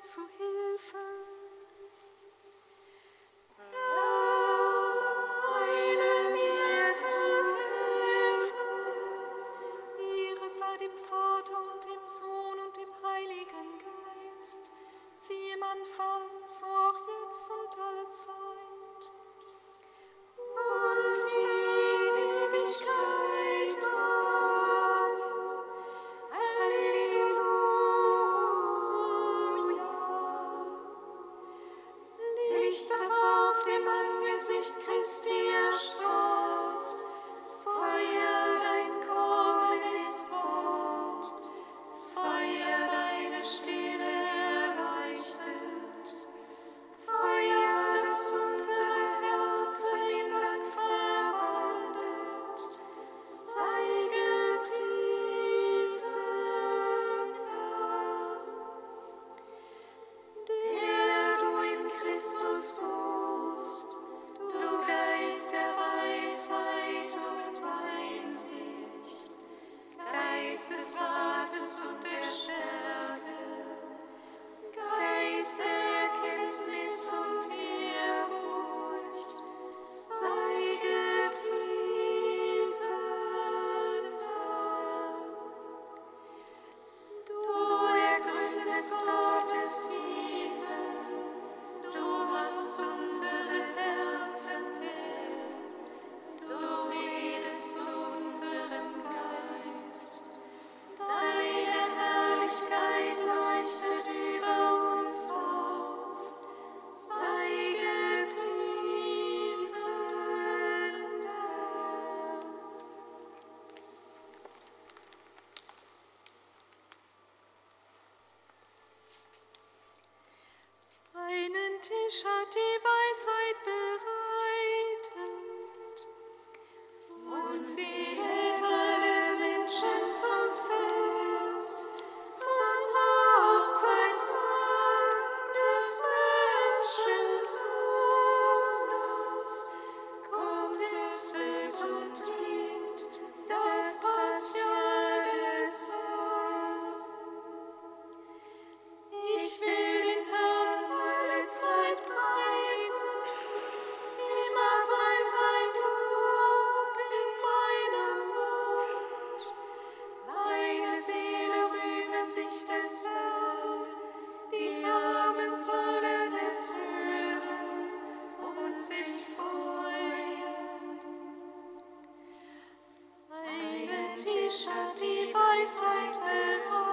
zu Hilfe. Einen Tisch hat die Weisheit die Weisheit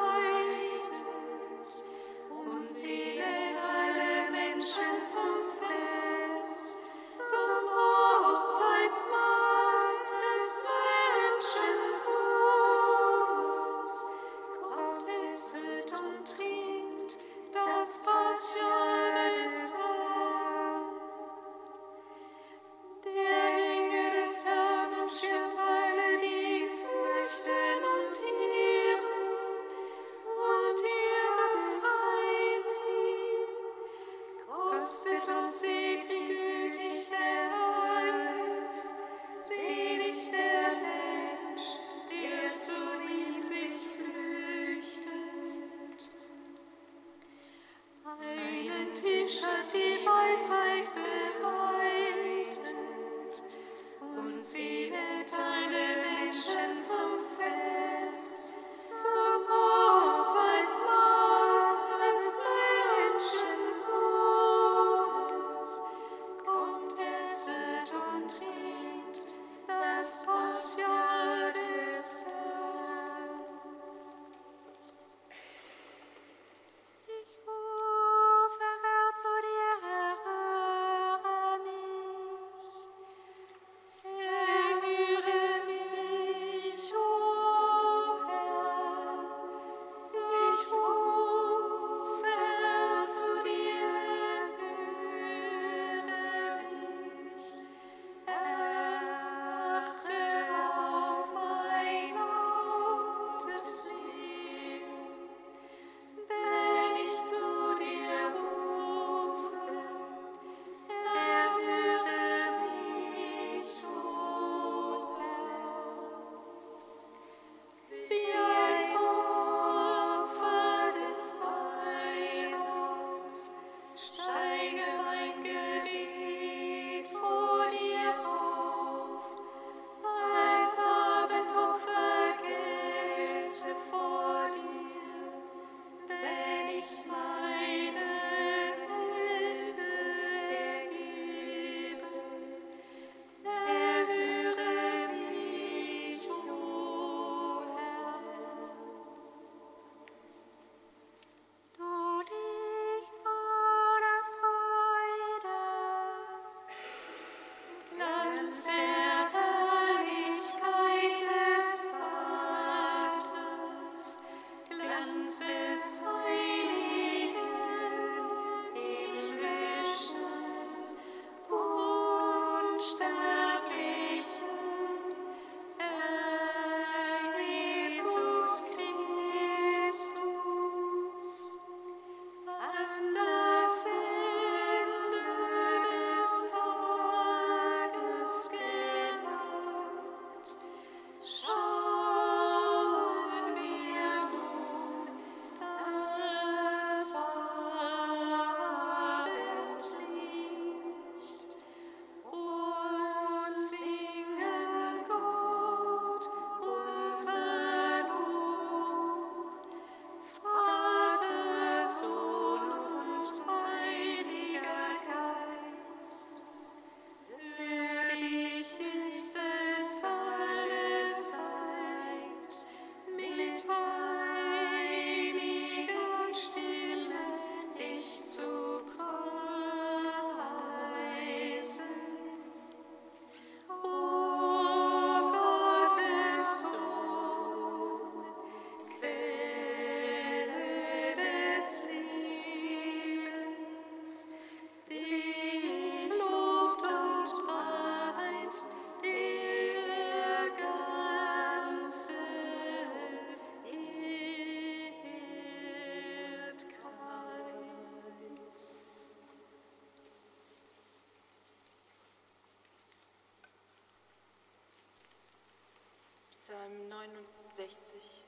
Psalm 69.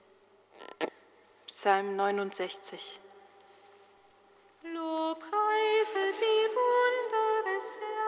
Psalm 69. Lob, preise die Wunder des Herrn.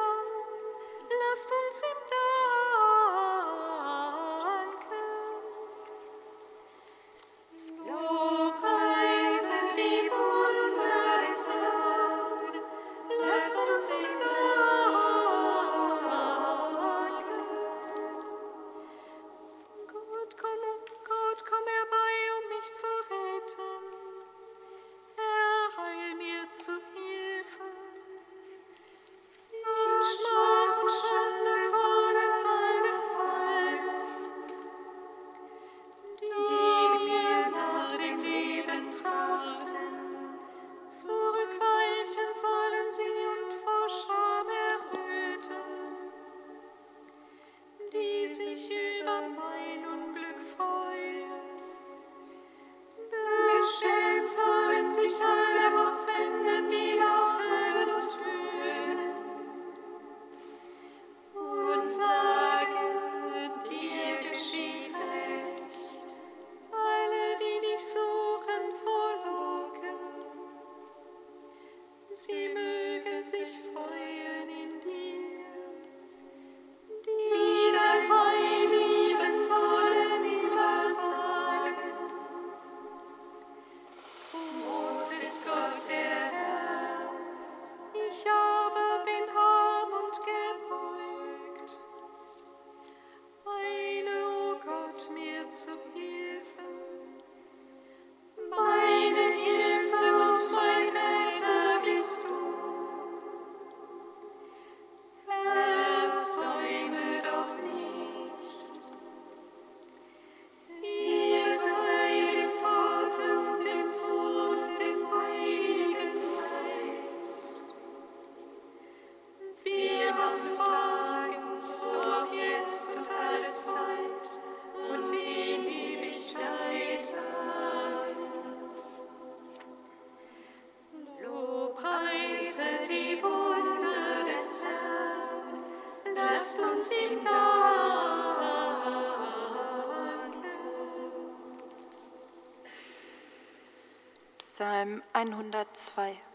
Psalm 102.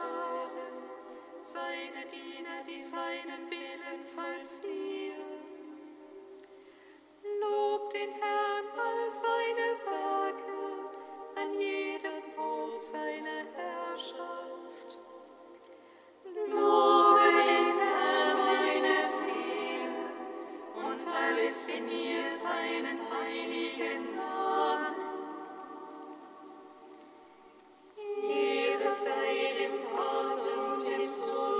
Scharen, seine Diener, die seinen Willen vollziehen. Lob den Herrn all seine Werke, an jedem Ort seine Herrschaft. Lobe den Herrn meine Seele und alles in mir seinen heiligen Namen. sei dem Vater und dem Sohn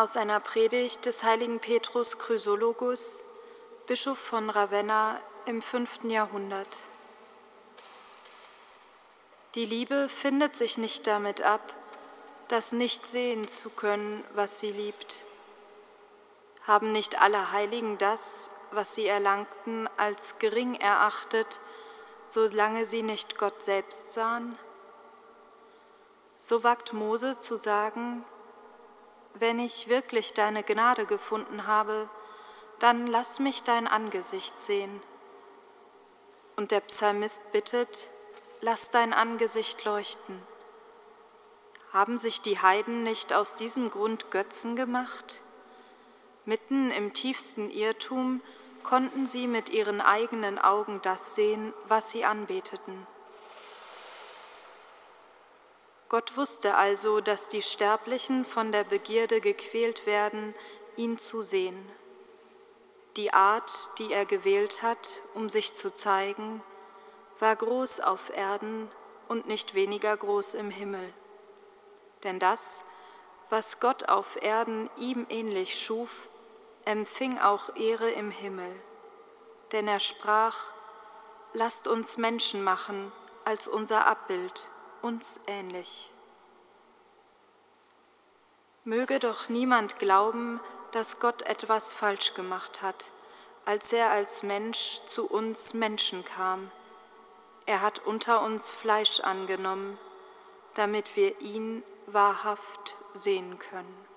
Aus einer Predigt des heiligen Petrus Chrysologus, Bischof von Ravenna im 5. Jahrhundert. Die Liebe findet sich nicht damit ab, das nicht sehen zu können, was sie liebt. Haben nicht alle Heiligen das, was sie erlangten, als gering erachtet, solange sie nicht Gott selbst sahen? So wagt Mose zu sagen, wenn ich wirklich deine Gnade gefunden habe, dann lass mich dein Angesicht sehen. Und der Psalmist bittet, lass dein Angesicht leuchten. Haben sich die Heiden nicht aus diesem Grund Götzen gemacht? Mitten im tiefsten Irrtum konnten sie mit ihren eigenen Augen das sehen, was sie anbeteten. Gott wusste also, dass die Sterblichen von der Begierde gequält werden, ihn zu sehen. Die Art, die er gewählt hat, um sich zu zeigen, war groß auf Erden und nicht weniger groß im Himmel. Denn das, was Gott auf Erden ihm ähnlich schuf, empfing auch Ehre im Himmel. Denn er sprach, lasst uns Menschen machen als unser Abbild uns ähnlich. Möge doch niemand glauben, dass Gott etwas falsch gemacht hat, als er als Mensch zu uns Menschen kam. Er hat unter uns Fleisch angenommen, damit wir ihn wahrhaft sehen können.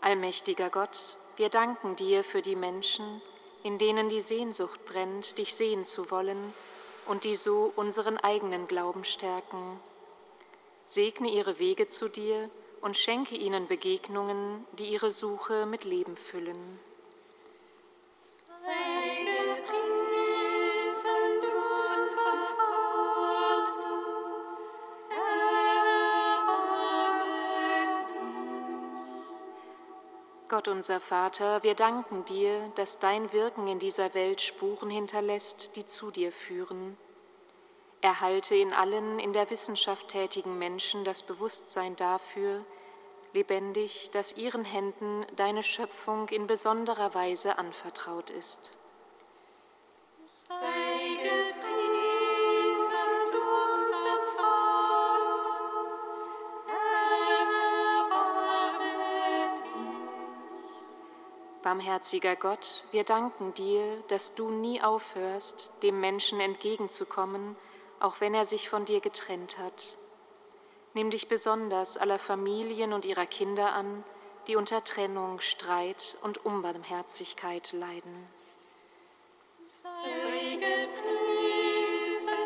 Allmächtiger Gott, wir danken dir für die Menschen, in denen die Sehnsucht brennt, dich sehen zu wollen und die so unseren eigenen Glauben stärken. Segne ihre Wege zu dir und schenke ihnen Begegnungen, die ihre Suche mit Leben füllen. Gott unser Vater, wir danken dir, dass dein Wirken in dieser Welt Spuren hinterlässt, die zu dir führen. Erhalte in allen in der Wissenschaft tätigen Menschen das Bewusstsein dafür, lebendig, dass ihren Händen deine Schöpfung in besonderer Weise anvertraut ist. Sei Barmherziger Gott, wir danken dir, dass du nie aufhörst, dem Menschen entgegenzukommen, auch wenn er sich von dir getrennt hat. Nimm dich besonders aller Familien und ihrer Kinder an, die unter Trennung, Streit und Unbarmherzigkeit leiden. Sei gepriesen.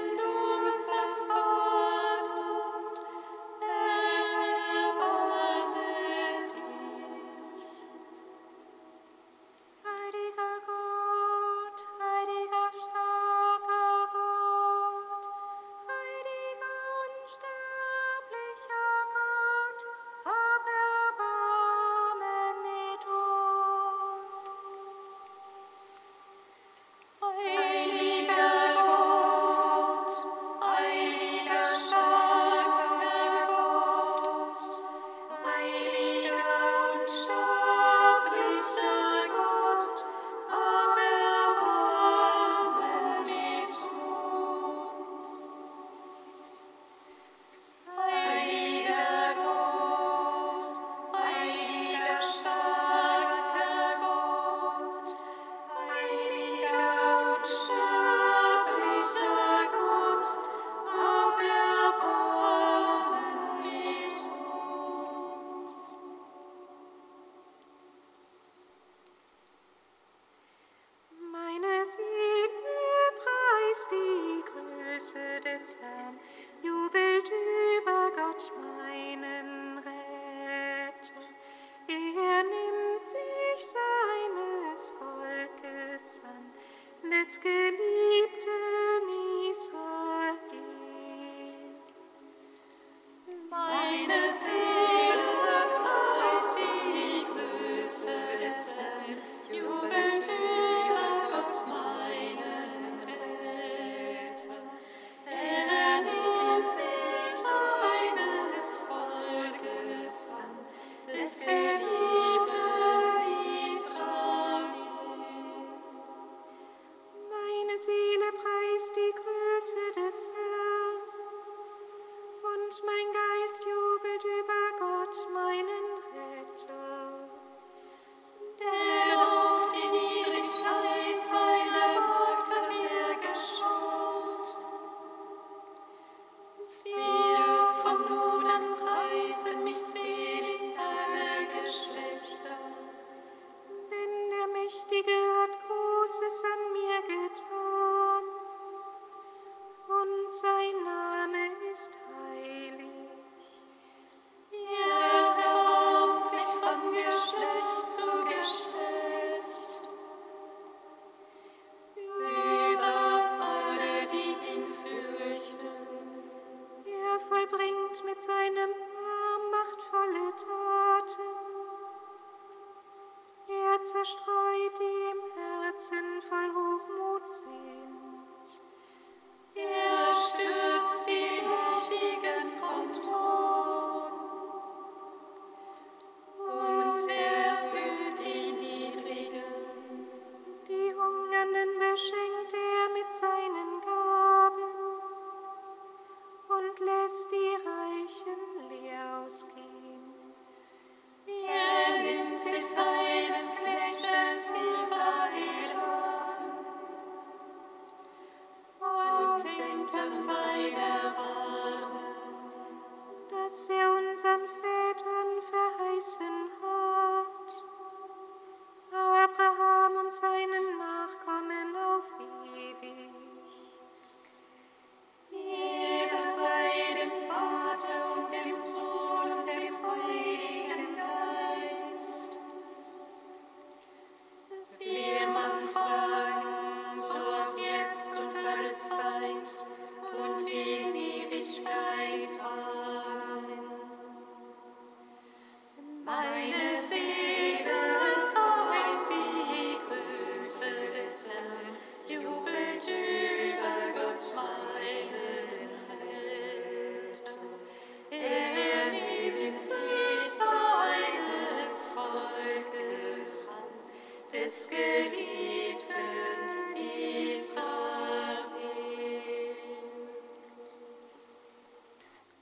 zerstreut, die im Herzen voll Hoffnung.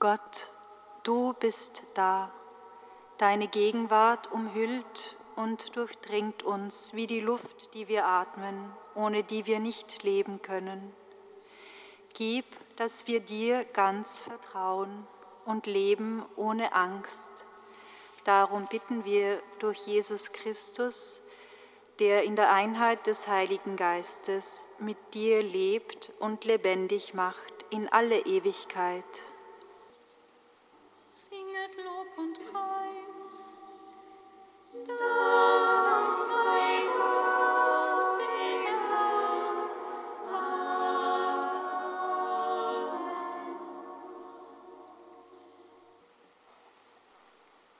Gott, du bist da. Deine Gegenwart umhüllt und durchdringt uns wie die Luft, die wir atmen, ohne die wir nicht leben können. Gib, dass wir dir ganz vertrauen und leben ohne Angst. Darum bitten wir durch Jesus Christus, der in der Einheit des Heiligen Geistes mit dir lebt und lebendig macht in alle Ewigkeit singet Lob und Preis. Da